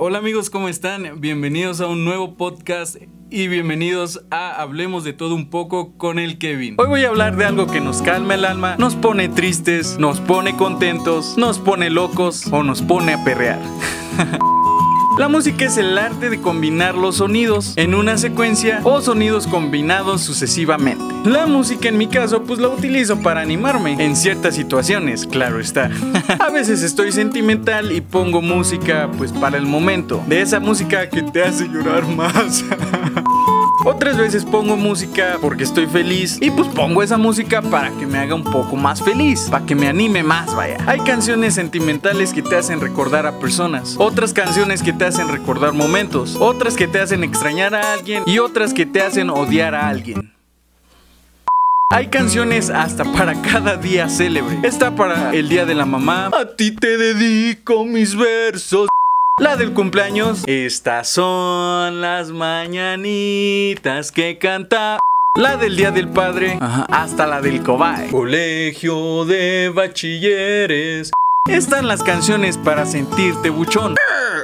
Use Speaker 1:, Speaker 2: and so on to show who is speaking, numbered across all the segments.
Speaker 1: Hola amigos, ¿cómo están? Bienvenidos a un nuevo podcast y bienvenidos a Hablemos de todo un poco con el Kevin. Hoy voy a hablar de algo que nos calma el alma, nos pone tristes, nos pone contentos, nos pone locos o nos pone a perrear. La música es el arte de combinar los sonidos en una secuencia o sonidos combinados sucesivamente. La música en mi caso pues la utilizo para animarme en ciertas situaciones, claro está. A veces estoy sentimental y pongo música pues para el momento, de esa música que te hace llorar más. Otras veces pongo música porque estoy feliz y pues pongo esa música para que me haga un poco más feliz, para que me anime más, vaya. Hay canciones sentimentales que te hacen recordar a personas, otras canciones que te hacen recordar momentos, otras que te hacen extrañar a alguien y otras que te hacen odiar a alguien. Hay canciones hasta para cada día célebre. Está para el día de la mamá. A ti te dedico mis versos. La del cumpleaños. Estas son las mañanitas que canta. La del Día del Padre. Hasta la del Cobae. Colegio de Bachilleres. Están las canciones para sentirte buchón.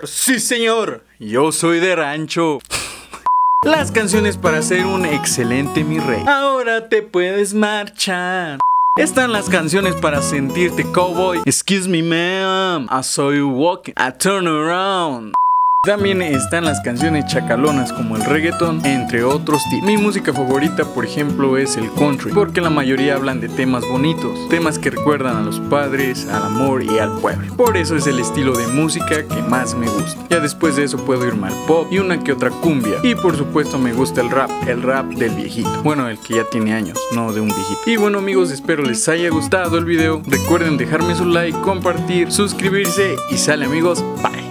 Speaker 1: Sí, señor. Yo soy de rancho. Las canciones para ser un excelente mi rey. Ahora te puedes marchar. Están las canciones para sentirte cowboy. Excuse me, ma'am. I saw you walking. I turn around. También están las canciones chacalonas como el reggaeton, entre otros tipos. Mi música favorita, por ejemplo, es el country, porque la mayoría hablan de temas bonitos, temas que recuerdan a los padres, al amor y al pueblo. Por eso es el estilo de música que más me gusta. Ya después de eso puedo irme al pop y una que otra cumbia. Y por supuesto me gusta el rap, el rap del viejito. Bueno, el que ya tiene años, no de un viejito. Y bueno amigos, espero les haya gustado el video. Recuerden dejarme su like, compartir, suscribirse y sale amigos. Bye.